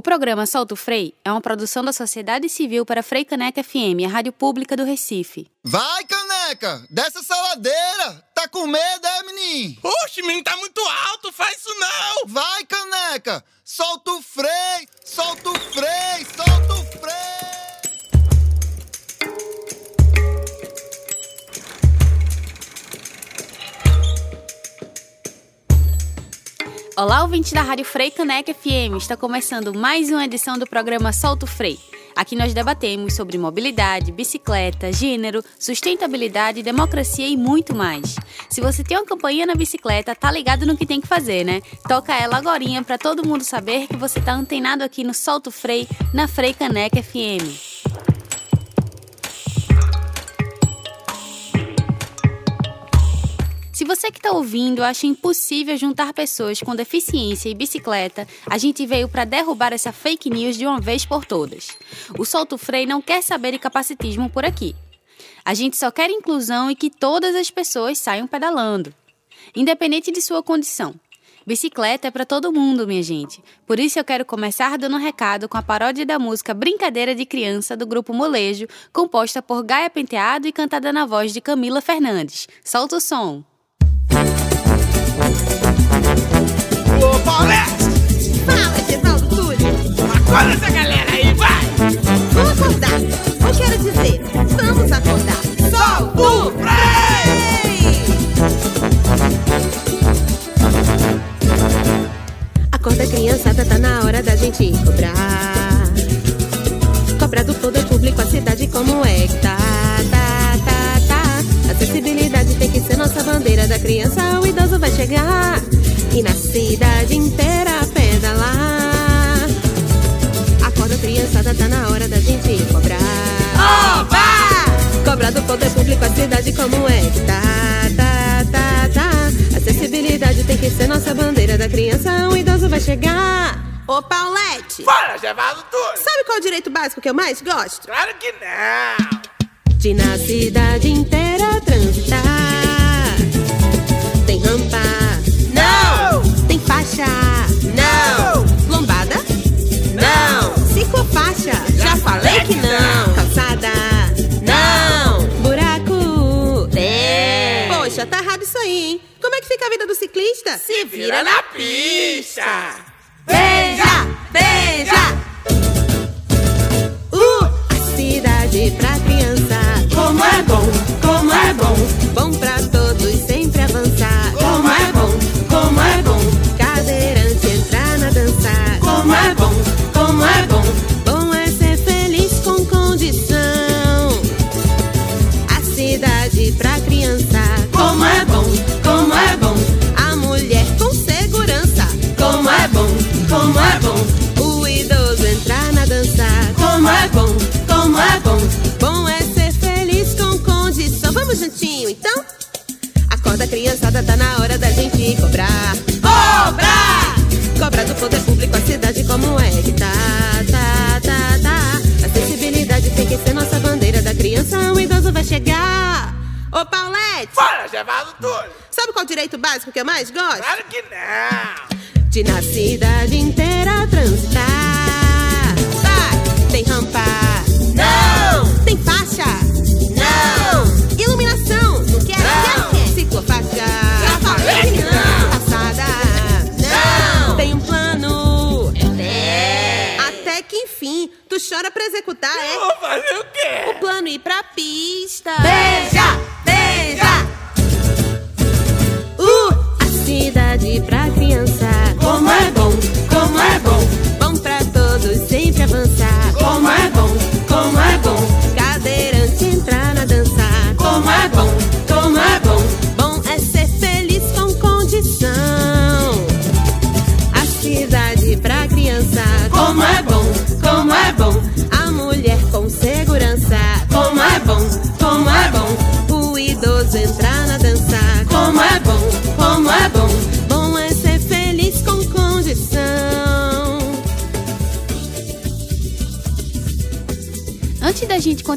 O programa Solto Frei é uma produção da Sociedade Civil para Frei Caneca FM, a rádio pública do Recife. Vai, Caneca! Desce essa ladeira! Tá com medo, é, menino? Oxe, menino, tá muito alto, faz isso não! Vai, Caneca! Solta o freio! Solta o freio! Solta o freio! Olá, ouvinte da Rádio Frei Caneca FM. Está começando mais uma edição do programa Solto Frei. Aqui nós debatemos sobre mobilidade, bicicleta, gênero, sustentabilidade, democracia e muito mais. Se você tem uma campanha na bicicleta, tá ligado no que tem que fazer, né? Toca ela agora para todo mundo saber que você tá antenado aqui no Solto Frei, na Frei Caneca FM. Se você que está ouvindo acha impossível juntar pessoas com deficiência e bicicleta, a gente veio para derrubar essa fake news de uma vez por todas. O Solto Frei não quer saber de capacitismo por aqui. A gente só quer inclusão e que todas as pessoas saiam pedalando, independente de sua condição. Bicicleta é para todo mundo, minha gente. Por isso eu quero começar dando um recado com a paródia da música Brincadeira de Criança do grupo Molejo, composta por Gaia Penteado e cantada na voz de Camila Fernandes. Solta o som! Paulette! Fala, Gevaldo Túlio. Acorda essa galera aí, vai! Vamos acordar. Eu quero dizer, vamos acordar. Solta o freio! Acorda, criançada, tá na hora da gente cobrar. Cobrar do poder público a cidade como é que tá, tá, tá, tá. Acessibilidade tem que ser nossa bandeira da criança, o idoso vai chegar. E na cidade inteira pedalar. Acorda, criançada, tá na hora da gente cobrar. Oba! Cobrar do poder público a cidade como é que tá, tá, tá, tá. Acessibilidade tem que ser nossa bandeira da criança, o idoso vai chegar. Ô, Paulette! Fala, Gevaldo Túlio! Sabe qual é o direito básico que eu mais gosto? Claro que não! De na cidade inteira transitar. Faixa, Não! lombada, Não! ciclofaixa. Já falei que não. Calçada, não. Buraco, Tem. Poxa, tá errado isso aí, hein? Como é que fica a vida do ciclista? Se vira na pista! Beija, beija. Uh, a cidade pra criança. Como é bom, como é bom, Bom pra todos sempre Acorda, criançada, tá na hora da gente cobrar. Cobrar! Cobra do poder público a cidade como é que tá, tá, tá, tá. Acessibilidade tem que ser nossa bandeira da criança, o idoso vai chegar. Ô, Paulette, Fala, Gevaldo Túlio! sabe qual direito básico que eu mais gosto? Claro que não! De na cidade inteira transitar. Vai, tem rampa, chora pra executar, é? Vou fazer o O quê? plano ir pra pista. Beija!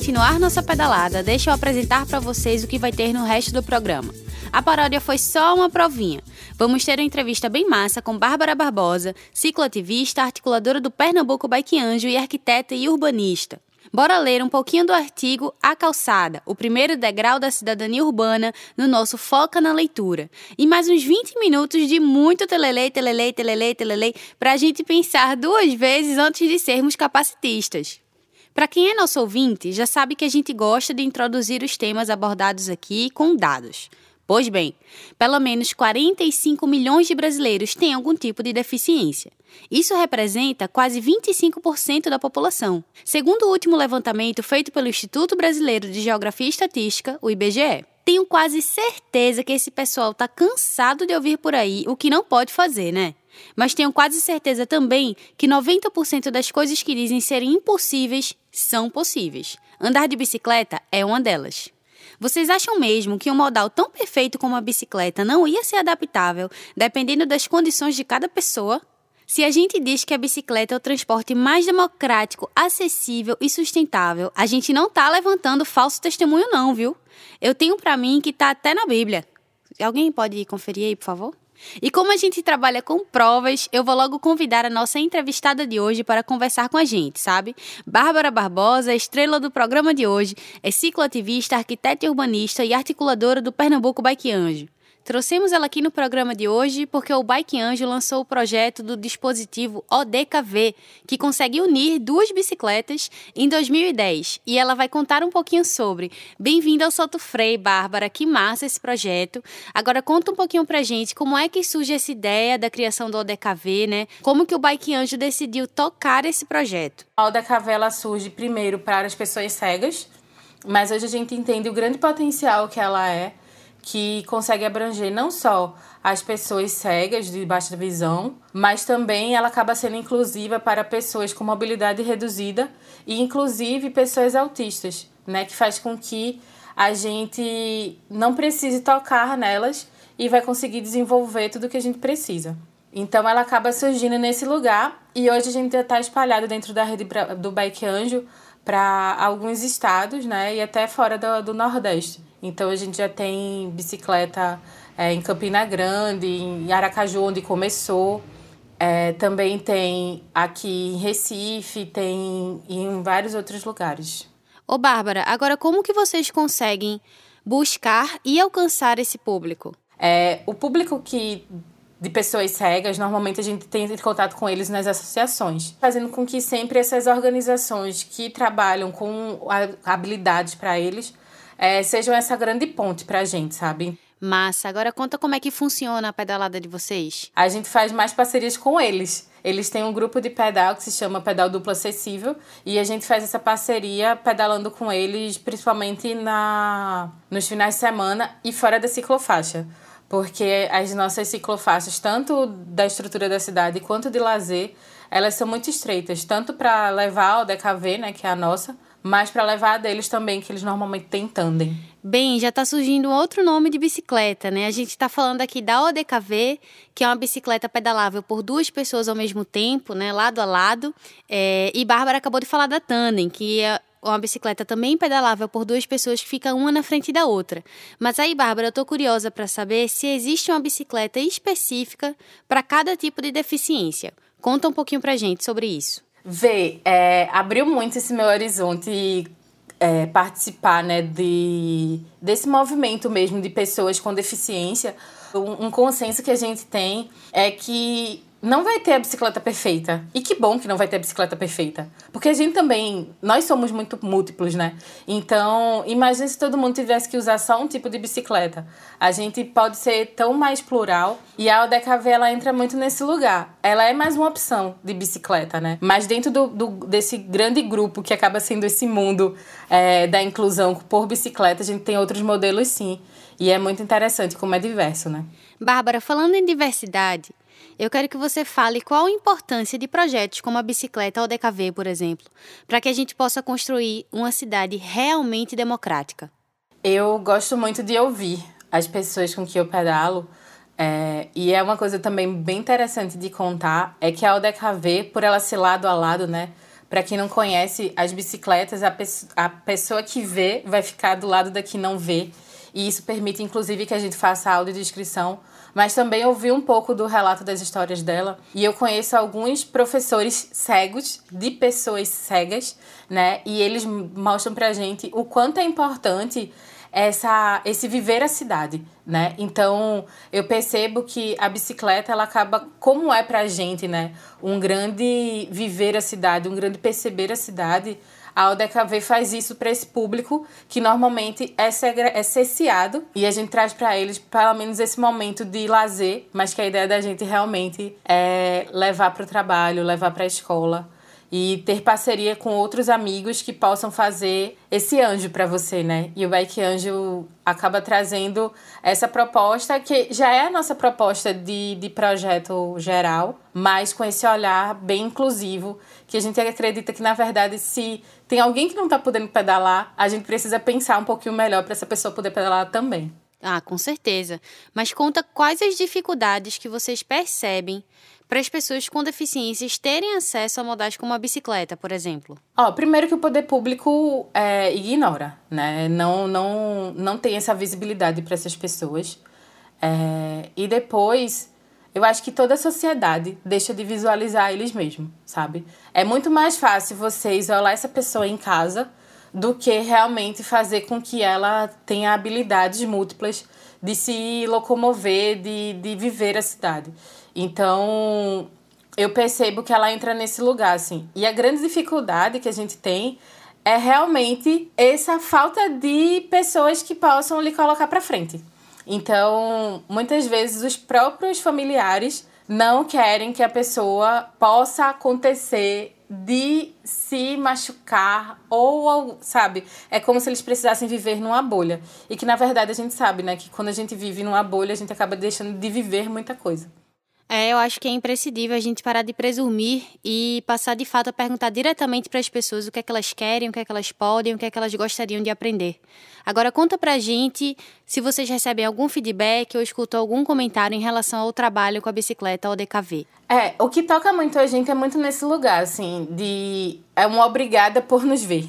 Continuar nossa pedalada, deixa eu apresentar para vocês o que vai ter no resto do programa. A paródia foi só uma provinha. Vamos ter uma entrevista bem massa com Bárbara Barbosa, cicloativista, articuladora do Pernambuco Bike Anjo e arquiteta e urbanista. Bora ler um pouquinho do artigo A Calçada, o primeiro degrau da cidadania urbana, no nosso Foca na Leitura. E mais uns 20 minutos de muito telelei, telelei, telelei, telelei, para a gente pensar duas vezes antes de sermos capacitistas. Para quem é nosso ouvinte, já sabe que a gente gosta de introduzir os temas abordados aqui com dados. Pois bem, pelo menos 45 milhões de brasileiros têm algum tipo de deficiência. Isso representa quase 25% da população, segundo o último levantamento feito pelo Instituto Brasileiro de Geografia e Estatística, o IBGE. Tenho quase certeza que esse pessoal está cansado de ouvir por aí o que não pode fazer, né? Mas tenho quase certeza também que 90% das coisas que dizem serem impossíveis são possíveis. Andar de bicicleta é uma delas. Vocês acham mesmo que um modal tão perfeito como a bicicleta não ia ser adaptável, dependendo das condições de cada pessoa? Se a gente diz que a bicicleta é o transporte mais democrático, acessível e sustentável, a gente não está levantando falso testemunho não, viu? Eu tenho para mim que está até na Bíblia. Alguém pode conferir aí, por favor? E como a gente trabalha com provas, eu vou logo convidar a nossa entrevistada de hoje para conversar com a gente, sabe? Bárbara Barbosa, estrela do programa de hoje, é cicloativista, arquiteta urbanista e articuladora do Pernambuco Bike Anjo. Trouxemos ela aqui no programa de hoje porque o Bike Anjo lançou o projeto do dispositivo ODKV, que consegue unir duas bicicletas em 2010. E ela vai contar um pouquinho sobre. Bem-vinda ao Solto Frei, Bárbara. Que massa esse projeto. Agora conta um pouquinho pra gente como é que surge essa ideia da criação do ODKV, né? Como que o Bike Anjo decidiu tocar esse projeto? A ODKV ela surge primeiro para as pessoas cegas, mas hoje a gente entende o grande potencial que ela é que consegue abranger não só as pessoas cegas de baixa visão, mas também ela acaba sendo inclusiva para pessoas com mobilidade reduzida e inclusive pessoas autistas, né, que faz com que a gente não precise tocar nelas e vai conseguir desenvolver tudo o que a gente precisa. Então ela acaba surgindo nesse lugar e hoje a gente está espalhado dentro da rede do Bike Anjo para alguns estados, né, e até fora do, do Nordeste. Então a gente já tem bicicleta é, em Campina Grande, em Aracaju, onde começou. É, também tem aqui em Recife, tem em vários outros lugares. Ô Bárbara, agora como que vocês conseguem buscar e alcançar esse público? É, o público que de pessoas cegas, normalmente a gente tem contato com eles nas associações, fazendo com que sempre essas organizações que trabalham com habilidades para eles é, sejam essa grande ponte pra gente, sabe? Massa. Agora conta como é que funciona a pedalada de vocês. A gente faz mais parcerias com eles. Eles têm um grupo de pedal que se chama Pedal Duplo Acessível e a gente faz essa parceria pedalando com eles, principalmente na nos finais de semana e fora da ciclofaixa. Porque as nossas ciclofaixas, tanto da estrutura da cidade quanto de lazer, elas são muito estreitas, tanto para levar o DKV, né, que é a nossa, mas para levar deles também, que eles normalmente têm tandem. Bem, já está surgindo outro nome de bicicleta, né? A gente está falando aqui da ODKV, que é uma bicicleta pedalável por duas pessoas ao mesmo tempo, né? Lado a lado. É... E Bárbara acabou de falar da tandem, que é uma bicicleta também pedalável por duas pessoas que fica uma na frente da outra. Mas aí, Bárbara, eu tô curiosa para saber se existe uma bicicleta específica para cada tipo de deficiência. Conta um pouquinho pra gente sobre isso. Vê, é, abriu muito esse meu horizonte é, participar né, de, desse movimento mesmo de pessoas com deficiência. Um, um consenso que a gente tem é que não vai ter a bicicleta perfeita. E que bom que não vai ter a bicicleta perfeita. Porque a gente também, nós somos muito múltiplos, né? Então, imagine se todo mundo tivesse que usar só um tipo de bicicleta. A gente pode ser tão mais plural. E a ODKV, ela entra muito nesse lugar. Ela é mais uma opção de bicicleta, né? Mas dentro do, do desse grande grupo que acaba sendo esse mundo é, da inclusão por bicicleta, a gente tem outros modelos sim. E é muito interessante como é diverso, né? Bárbara, falando em diversidade, eu quero que você fale qual a importância de projetos como a bicicleta ou DKV, por exemplo, para que a gente possa construir uma cidade realmente democrática. Eu gosto muito de ouvir as pessoas com que eu pedalo. É, e é uma coisa também bem interessante de contar, é que a ODKV, por ela ser lado a lado, né? Para quem não conhece, as bicicletas, a, pe a pessoa que vê vai ficar do lado da que não vê. e isso permite inclusive que a gente faça audiodescrição, mas também ouvi um pouco do relato das histórias dela. E eu conheço alguns professores cegos, de pessoas cegas, né? E eles mostram pra gente o quanto é importante essa, esse viver a cidade, né? Então, eu percebo que a bicicleta, ela acaba, como é pra gente, né? Um grande viver a cidade, um grande perceber a cidade, a ODKV faz isso para esse público que normalmente é, é cesseado e a gente traz para eles pelo menos esse momento de lazer, mas que a ideia da gente realmente é levar para o trabalho, levar para a escola e ter parceria com outros amigos que possam fazer esse anjo para você, né? E o Bike Anjo acaba trazendo essa proposta que já é a nossa proposta de, de projeto geral, mas com esse olhar bem inclusivo, que a gente acredita que, na verdade, se tem alguém que não está podendo pedalar, a gente precisa pensar um pouquinho melhor para essa pessoa poder pedalar também. Ah, com certeza. Mas conta quais as dificuldades que vocês percebem para as pessoas com deficiências terem acesso a modais como a bicicleta, por exemplo? Ó, primeiro que o poder público é, ignora, né? Não, não, não tem essa visibilidade para essas pessoas. É, e depois, eu acho que toda a sociedade deixa de visualizar eles mesmos, sabe? É muito mais fácil você isolar essa pessoa em casa do que realmente fazer com que ela tenha habilidades múltiplas de se locomover, de, de viver a cidade. Então, eu percebo que ela entra nesse lugar, assim. E a grande dificuldade que a gente tem é realmente essa falta de pessoas que possam lhe colocar para frente. Então, muitas vezes os próprios familiares não querem que a pessoa possa acontecer de se machucar ou, sabe, é como se eles precisassem viver numa bolha. E que na verdade a gente sabe, né, que quando a gente vive numa bolha, a gente acaba deixando de viver muita coisa. É, eu acho que é imprescindível a gente parar de presumir e passar de fato a perguntar diretamente para as pessoas o que é que elas querem, o que é que elas podem, o que é que elas gostariam de aprender. Agora conta pra gente se vocês recebem algum feedback ou escutam algum comentário em relação ao trabalho com a bicicleta ou DKV. É, o que toca muito a gente é muito nesse lugar, assim, de é uma obrigada por nos ver,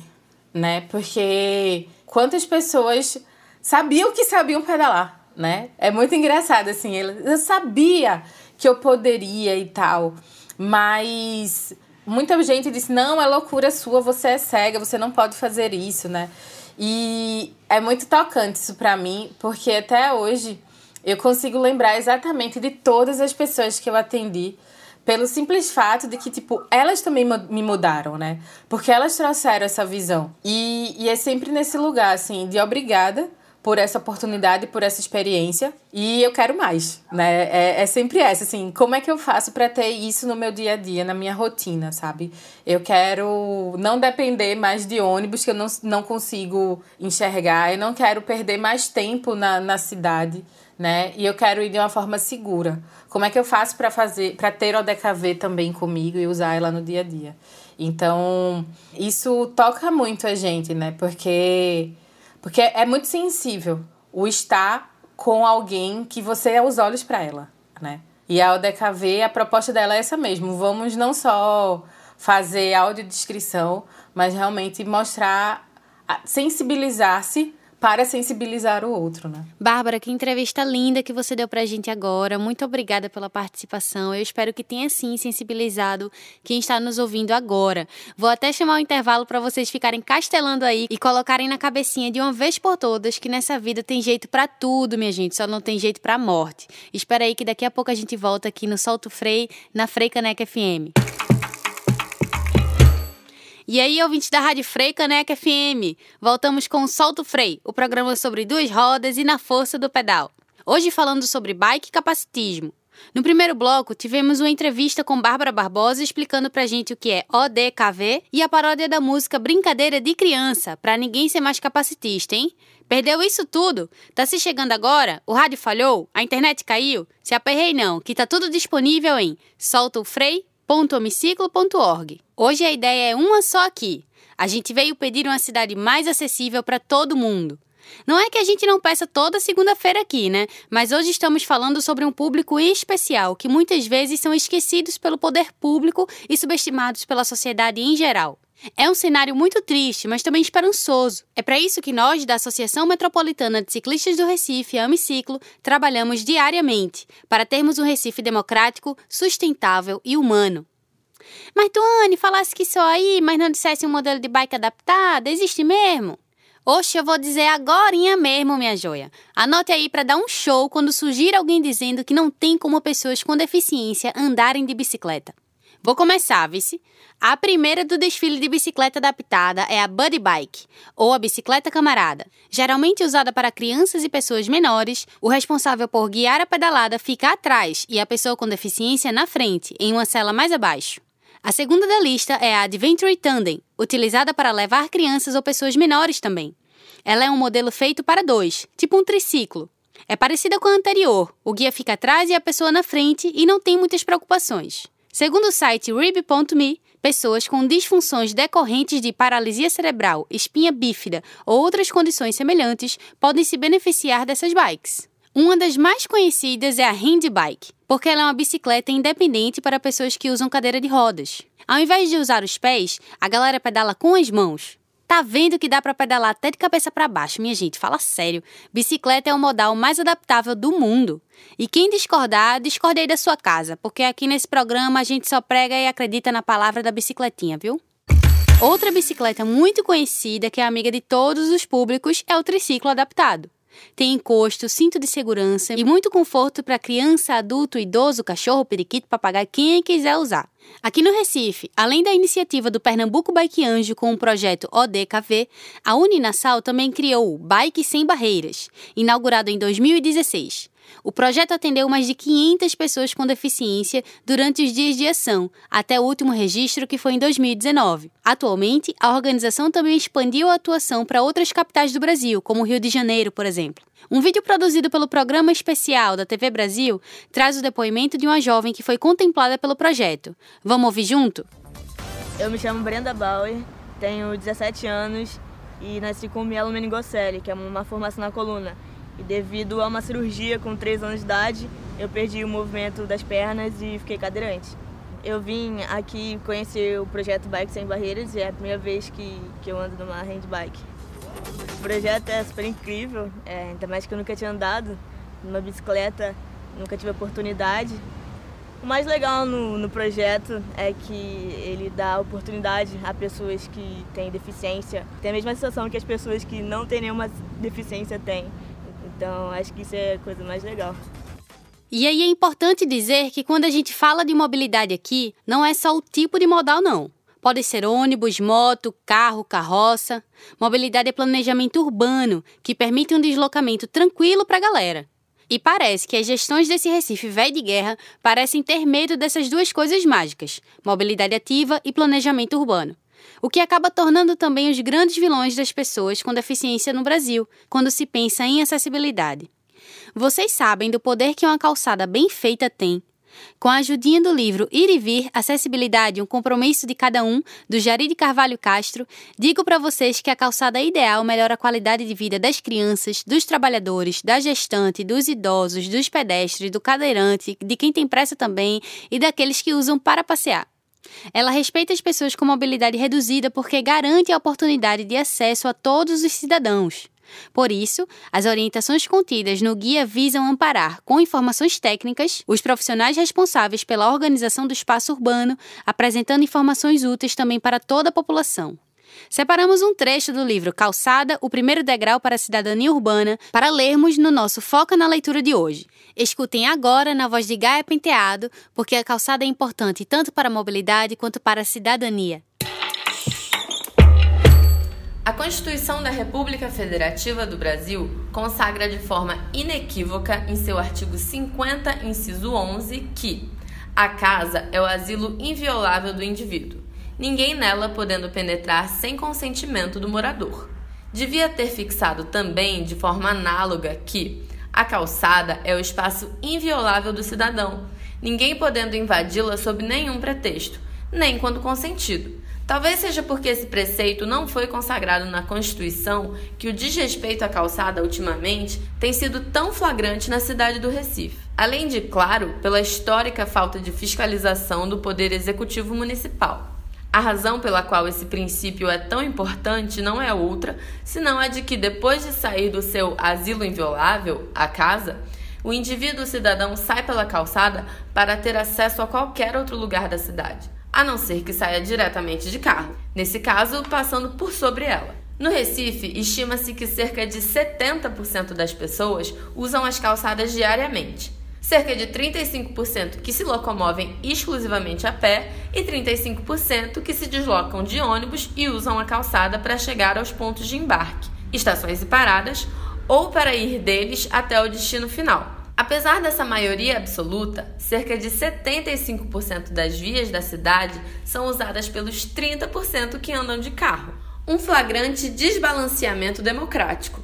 né? Porque quantas pessoas sabiam que sabiam pedalar, né? É muito engraçado assim, eu sabia que eu poderia e tal. Mas muita gente disse: não, é loucura sua, você é cega, você não pode fazer isso, né? E é muito tocante isso para mim, porque até hoje eu consigo lembrar exatamente de todas as pessoas que eu atendi pelo simples fato de que, tipo, elas também me mudaram, né? Porque elas trouxeram essa visão. E, e é sempre nesse lugar, assim, de obrigada por essa oportunidade, por essa experiência. E eu quero mais, né? É, é sempre essa, assim, como é que eu faço para ter isso no meu dia a dia, na minha rotina, sabe? Eu quero não depender mais de ônibus que eu não, não consigo enxergar, eu não quero perder mais tempo na, na cidade, né? E eu quero ir de uma forma segura. Como é que eu faço para fazer, para ter o DKV também comigo e usar ela no dia a dia? Então, isso toca muito a gente, né? Porque porque é muito sensível o estar com alguém que você é os olhos para ela, né? E a ODKV, a proposta dela é essa mesmo. Vamos não só fazer audiodescrição, mas realmente mostrar, sensibilizar-se para sensibilizar o outro, né? Bárbara, que entrevista linda que você deu pra gente agora. Muito obrigada pela participação. Eu espero que tenha sim sensibilizado quem está nos ouvindo agora. Vou até chamar o intervalo para vocês ficarem castelando aí e colocarem na cabecinha de uma vez por todas que nessa vida tem jeito para tudo, minha gente, só não tem jeito para morte. Espera aí que daqui a pouco a gente volta aqui no Solto Frei, na Frei Caneca FM. E aí, ouvintes da Rádio Frei Caneca FM, voltamos com o Solto Frei, o programa sobre duas rodas e na força do pedal. Hoje falando sobre bike e capacitismo. No primeiro bloco, tivemos uma entrevista com Bárbara Barbosa explicando pra gente o que é ODKV e a paródia da música Brincadeira de Criança, pra ninguém ser mais capacitista, hein? Perdeu isso tudo? Tá se chegando agora? O rádio falhou? A internet caiu? Se aperrei não, que tá tudo disponível em soltofrei.homiciclo.org. Hoje a ideia é uma só aqui. A gente veio pedir uma cidade mais acessível para todo mundo. Não é que a gente não peça toda segunda-feira aqui, né? Mas hoje estamos falando sobre um público especial que muitas vezes são esquecidos pelo poder público e subestimados pela sociedade em geral. É um cenário muito triste, mas também esperançoso. É para isso que nós, da Associação Metropolitana de Ciclistas do Recife, Amiciclo, trabalhamos diariamente para termos um Recife democrático, sustentável e humano. Mas Tuane, falasse que só aí, mas não dissesse um modelo de bike adaptado, existe mesmo? Oxe, eu vou dizer agora mesmo, minha joia. Anote aí para dar um show quando surgir alguém dizendo que não tem como pessoas com deficiência andarem de bicicleta. Vou começar, vice. A primeira do desfile de bicicleta adaptada é a Buddy Bike, ou a bicicleta camarada. Geralmente usada para crianças e pessoas menores, o responsável por guiar a pedalada fica atrás e a pessoa com deficiência na frente, em uma cela mais abaixo. A segunda da lista é a Adventure Tandem, utilizada para levar crianças ou pessoas menores também. Ela é um modelo feito para dois, tipo um triciclo. É parecida com a anterior, o guia fica atrás e a pessoa na frente e não tem muitas preocupações. Segundo o site Rib.me, pessoas com disfunções decorrentes de paralisia cerebral, espinha bífida ou outras condições semelhantes podem se beneficiar dessas bikes. Uma das mais conhecidas é a Handbike, porque ela é uma bicicleta independente para pessoas que usam cadeira de rodas. Ao invés de usar os pés, a galera pedala com as mãos. Tá vendo que dá para pedalar até de cabeça para baixo, minha gente? Fala sério. Bicicleta é o modal mais adaptável do mundo. E quem discordar, discorde aí da sua casa, porque aqui nesse programa a gente só prega e acredita na palavra da bicicletinha, viu? Outra bicicleta muito conhecida, que é amiga de todos os públicos, é o triciclo adaptado. Tem encosto, cinto de segurança e muito conforto para criança, adulto, idoso, cachorro, periquito, papagaio, quem quiser usar. Aqui no Recife, além da iniciativa do Pernambuco Bike Anjo com o projeto ODKV, a Uninasal também criou o Bike Sem Barreiras, inaugurado em 2016. O projeto atendeu mais de 500 pessoas com deficiência durante os dias de ação, até o último registro, que foi em 2019. Atualmente, a organização também expandiu a atuação para outras capitais do Brasil, como o Rio de Janeiro, por exemplo. Um vídeo produzido pelo programa especial da TV Brasil traz o depoimento de uma jovem que foi contemplada pelo projeto. Vamos ouvir junto? Eu me chamo Brenda Bauer, tenho 17 anos e nasci com mielomeningocele, que é uma formação na coluna. E devido a uma cirurgia com 3 anos de idade, eu perdi o movimento das pernas e fiquei cadeirante. Eu vim aqui conhecer o projeto Bike Sem Barreiras e é a primeira vez que, que eu ando numa handbike. O projeto é super incrível, é, ainda mais que eu nunca tinha andado numa bicicleta, nunca tive oportunidade. O mais legal no, no projeto é que ele dá oportunidade a pessoas que têm deficiência, tem a mesma sensação que as pessoas que não têm nenhuma deficiência têm. Então, acho que isso é a coisa mais legal. E aí é importante dizer que quando a gente fala de mobilidade aqui, não é só o tipo de modal, não. Pode ser ônibus, moto, carro, carroça. Mobilidade é planejamento urbano, que permite um deslocamento tranquilo para a galera. E parece que as gestões desse Recife velho de guerra parecem ter medo dessas duas coisas mágicas, mobilidade ativa e planejamento urbano o que acaba tornando também os grandes vilões das pessoas com deficiência no Brasil, quando se pensa em acessibilidade. Vocês sabem do poder que uma calçada bem feita tem. Com a ajudinha do livro Ir e Vir, Acessibilidade, um compromisso de cada um, do Jari de Carvalho Castro, digo para vocês que a calçada ideal melhora a qualidade de vida das crianças, dos trabalhadores, da gestante, dos idosos, dos pedestres, do cadeirante, de quem tem pressa também e daqueles que usam para passear. Ela respeita as pessoas com mobilidade reduzida porque garante a oportunidade de acesso a todos os cidadãos. Por isso, as orientações contidas no guia visam amparar, com informações técnicas, os profissionais responsáveis pela organização do espaço urbano, apresentando informações úteis também para toda a população. Separamos um trecho do livro Calçada, o primeiro degrau para a cidadania urbana, para lermos no nosso Foca na Leitura de hoje. Escutem agora na voz de Gaia Penteado, porque a calçada é importante tanto para a mobilidade quanto para a cidadania. A Constituição da República Federativa do Brasil consagra de forma inequívoca em seu artigo 50, inciso 11, que a casa é o asilo inviolável do indivíduo ninguém nela podendo penetrar sem consentimento do morador. Devia ter fixado também, de forma análoga, que a calçada é o espaço inviolável do cidadão, ninguém podendo invadi-la sob nenhum pretexto, nem quando consentido. Talvez seja porque esse preceito não foi consagrado na Constituição que o desrespeito à calçada ultimamente tem sido tão flagrante na cidade do Recife. Além de, claro, pela histórica falta de fiscalização do Poder Executivo Municipal. A razão pela qual esse princípio é tão importante não é outra, senão a de que depois de sair do seu asilo inviolável, a casa, o indivíduo cidadão sai pela calçada para ter acesso a qualquer outro lugar da cidade, a não ser que saia diretamente de carro, nesse caso, passando por sobre ela. No Recife, estima-se que cerca de 70% das pessoas usam as calçadas diariamente cerca de 35% que se locomovem exclusivamente a pé e 35% que se deslocam de ônibus e usam a calçada para chegar aos pontos de embarque, estações e paradas, ou para ir deles até o destino final. Apesar dessa maioria absoluta, cerca de 75% das vias da cidade são usadas pelos 30% que andam de carro. Um flagrante desbalanceamento democrático.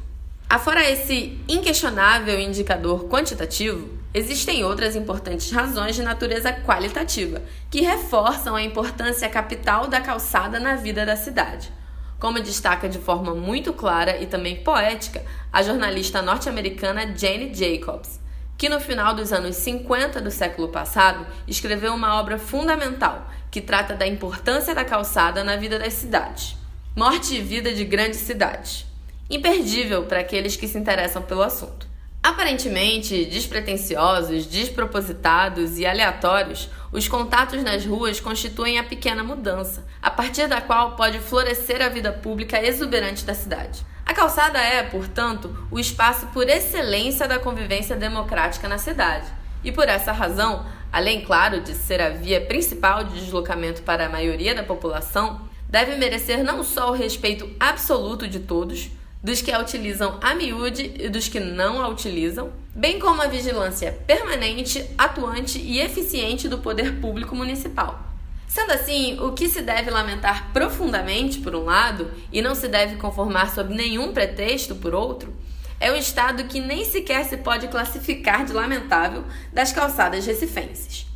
Afora esse inquestionável indicador quantitativo, Existem outras importantes razões de natureza qualitativa que reforçam a importância capital da calçada na vida da cidade. Como destaca de forma muito clara e também poética a jornalista norte-americana Jane Jacobs, que no final dos anos 50 do século passado escreveu uma obra fundamental que trata da importância da calçada na vida das cidades. Morte e Vida de Grandes Cidades. Imperdível para aqueles que se interessam pelo assunto. Aparentemente despretensiosos, despropositados e aleatórios, os contatos nas ruas constituem a pequena mudança, a partir da qual pode florescer a vida pública exuberante da cidade. A calçada é, portanto, o espaço por excelência da convivência democrática na cidade. E por essa razão, além, claro, de ser a via principal de deslocamento para a maioria da população, deve merecer não só o respeito absoluto de todos, dos que a utilizam a miúde e dos que não a utilizam, bem como a vigilância permanente, atuante e eficiente do poder público municipal. Sendo assim, o que se deve lamentar profundamente, por um lado, e não se deve conformar sob nenhum pretexto, por outro, é o estado que nem sequer se pode classificar de lamentável das calçadas recifenses.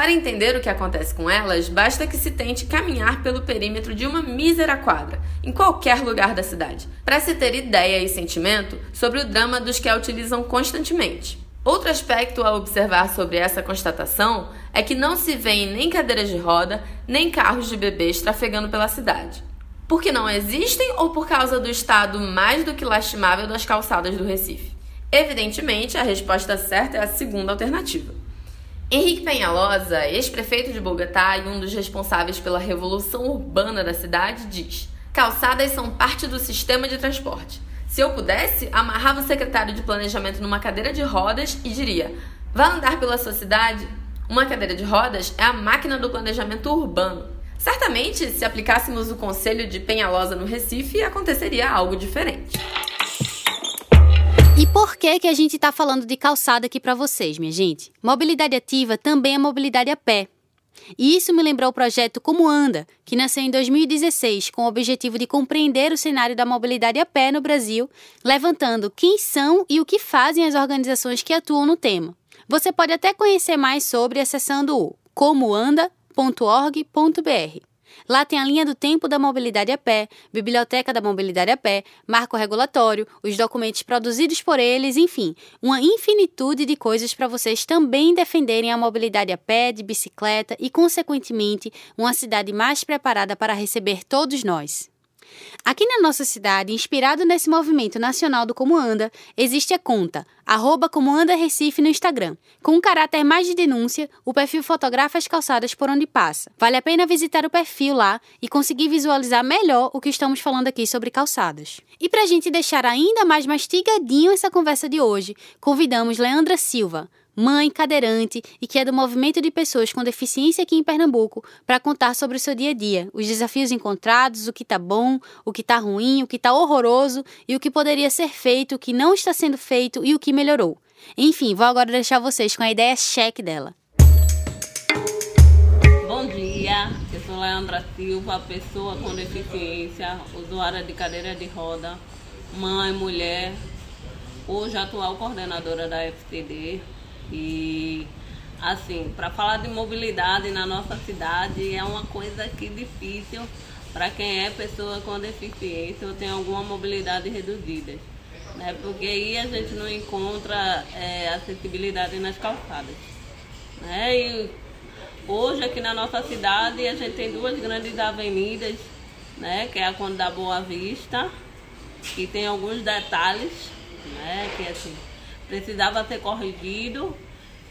Para entender o que acontece com elas, basta que se tente caminhar pelo perímetro de uma mísera quadra, em qualquer lugar da cidade, para se ter ideia e sentimento sobre o drama dos que a utilizam constantemente. Outro aspecto a observar sobre essa constatação é que não se vêem nem cadeiras de roda, nem carros de bebês trafegando pela cidade. Porque não existem ou por causa do estado mais do que lastimável das calçadas do Recife? Evidentemente, a resposta certa é a segunda alternativa. Henrique Penhalosa, ex-prefeito de Bogotá e um dos responsáveis pela revolução urbana da cidade, diz: calçadas são parte do sistema de transporte. Se eu pudesse, amarrava o secretário de planejamento numa cadeira de rodas e diria: vá andar pela sua cidade? Uma cadeira de rodas é a máquina do planejamento urbano. Certamente, se aplicássemos o conselho de Penhalosa no Recife, aconteceria algo diferente. E por que que a gente está falando de calçada aqui para vocês, minha gente? Mobilidade ativa também é mobilidade a pé. E isso me lembrou o projeto Como Anda, que nasceu em 2016 com o objetivo de compreender o cenário da mobilidade a pé no Brasil, levantando quem são e o que fazem as organizações que atuam no tema. Você pode até conhecer mais sobre acessando o comoanda.org.br. Lá tem a linha do tempo da mobilidade a pé, biblioteca da mobilidade a pé, marco regulatório, os documentos produzidos por eles, enfim, uma infinitude de coisas para vocês também defenderem a mobilidade a pé, de bicicleta e, consequentemente, uma cidade mais preparada para receber todos nós. Aqui na nossa cidade, inspirado nesse movimento nacional do Como Anda, existe a conta arroba Como Anda Recife no Instagram. Com um caráter mais de denúncia, o perfil fotografa as calçadas por onde passa. Vale a pena visitar o perfil lá e conseguir visualizar melhor o que estamos falando aqui sobre calçadas. E para a gente deixar ainda mais mastigadinho essa conversa de hoje, convidamos Leandra Silva, mãe cadeirante e que é do movimento de pessoas com deficiência aqui em Pernambuco, para contar sobre o seu dia a dia, os desafios encontrados, o que está bom, o que está ruim, o que está horroroso e o que poderia ser feito, o que não está sendo feito e o que melhorou. Enfim, vou agora deixar vocês com a ideia cheque dela. Bom dia, eu sou Leandra Silva, pessoa com deficiência, usuária de cadeira de roda, mãe, mulher, hoje atual coordenadora da FTD, e assim, para falar de mobilidade na nossa cidade é uma coisa que difícil para quem é pessoa com deficiência ou tem alguma mobilidade reduzida. Né? Porque aí a gente não encontra é, acessibilidade nas calçadas. Né? E Hoje aqui na nossa cidade a gente tem duas grandes avenidas, né? Que é a Conde da Boa Vista, que tem alguns detalhes, né? Que assim, precisava ser corrigido,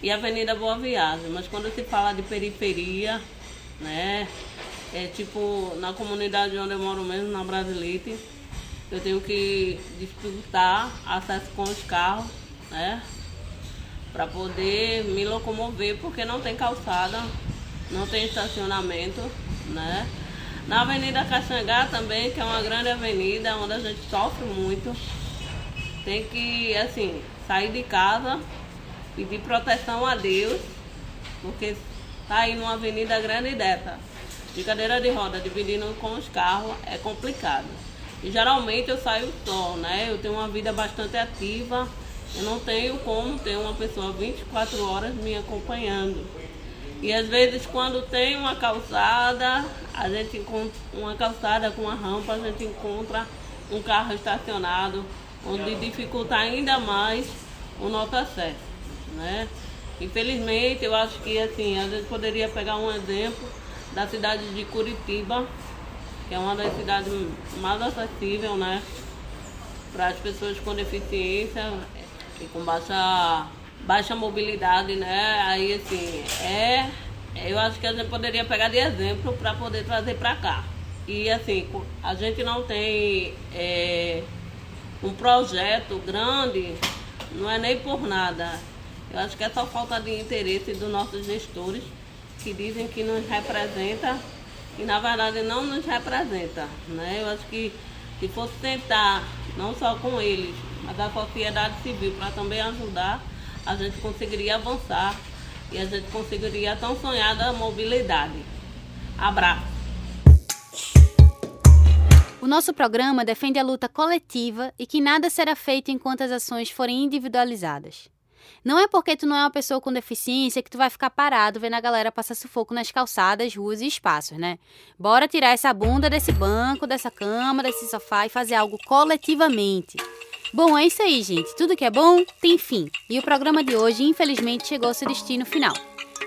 e a Avenida Boa Viagem. Mas quando se fala de periferia, né? É tipo na comunidade onde eu moro mesmo, na Brasilite, eu tenho que disputar acesso com os carros, né? Para poder me locomover, porque não tem calçada, não tem estacionamento, né? Na Avenida Caxangá também, que é uma grande avenida onde a gente sofre muito, tem que, assim, sair de casa, pedir proteção a Deus, porque tá aí numa avenida grande dessa, de cadeira de roda, dividindo com os carros, é complicado. E geralmente eu saio só, né? Eu tenho uma vida bastante ativa. Eu não tenho como ter uma pessoa 24 horas me acompanhando. E às vezes quando tem uma calçada, a gente encontra uma calçada com uma rampa, a gente encontra um carro estacionado, onde dificulta ainda mais o nosso acesso, né? Infelizmente, eu acho que assim, a gente poderia pegar um exemplo da cidade de Curitiba, que é uma das cidades mais acessíveis, né? Para as pessoas com deficiência e com baixa, baixa mobilidade, né? Aí, assim, é. Eu acho que a gente poderia pegar de exemplo para poder trazer para cá. E, assim, a gente não tem é, um projeto grande, não é nem por nada. Eu acho que é só falta de interesse dos nossos gestores, que dizem que nos representa e na verdade não nos representa. Né? Eu acho que se fosse tentar, não só com eles, mas a sociedade civil, para também ajudar, a gente conseguiria avançar e a gente conseguiria a tão sonhada mobilidade. Abraço. O nosso programa defende a luta coletiva e que nada será feito enquanto as ações forem individualizadas. Não é porque tu não é uma pessoa com deficiência que tu vai ficar parado vendo a galera passar sufoco nas calçadas, ruas e espaços, né? Bora tirar essa bunda desse banco, dessa cama, desse sofá e fazer algo coletivamente. Bom, é isso aí, gente. Tudo que é bom tem fim. E o programa de hoje, infelizmente, chegou ao seu destino final.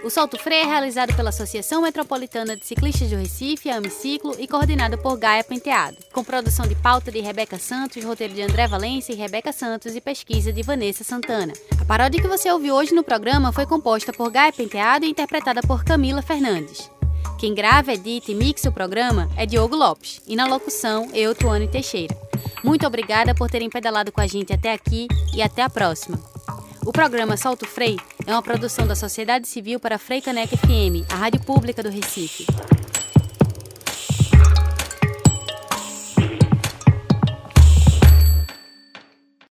O Solto Freio é realizado pela Associação Metropolitana de Ciclistas do Recife, Amiciclo, e coordenado por Gaia Penteado, com produção de pauta de Rebeca Santos, roteiro de André Valência e Rebeca Santos e pesquisa de Vanessa Santana. A paródia que você ouviu hoje no programa foi composta por Gaia Penteado e interpretada por Camila Fernandes. Quem grava, edita e mixa o programa é Diogo Lopes, e na locução, eu, Tuane Teixeira. Muito obrigada por terem pedalado com a gente até aqui e até a próxima. O programa Solto Frei é uma produção da Sociedade Civil para Frei Caneca FM, a rádio pública do Recife.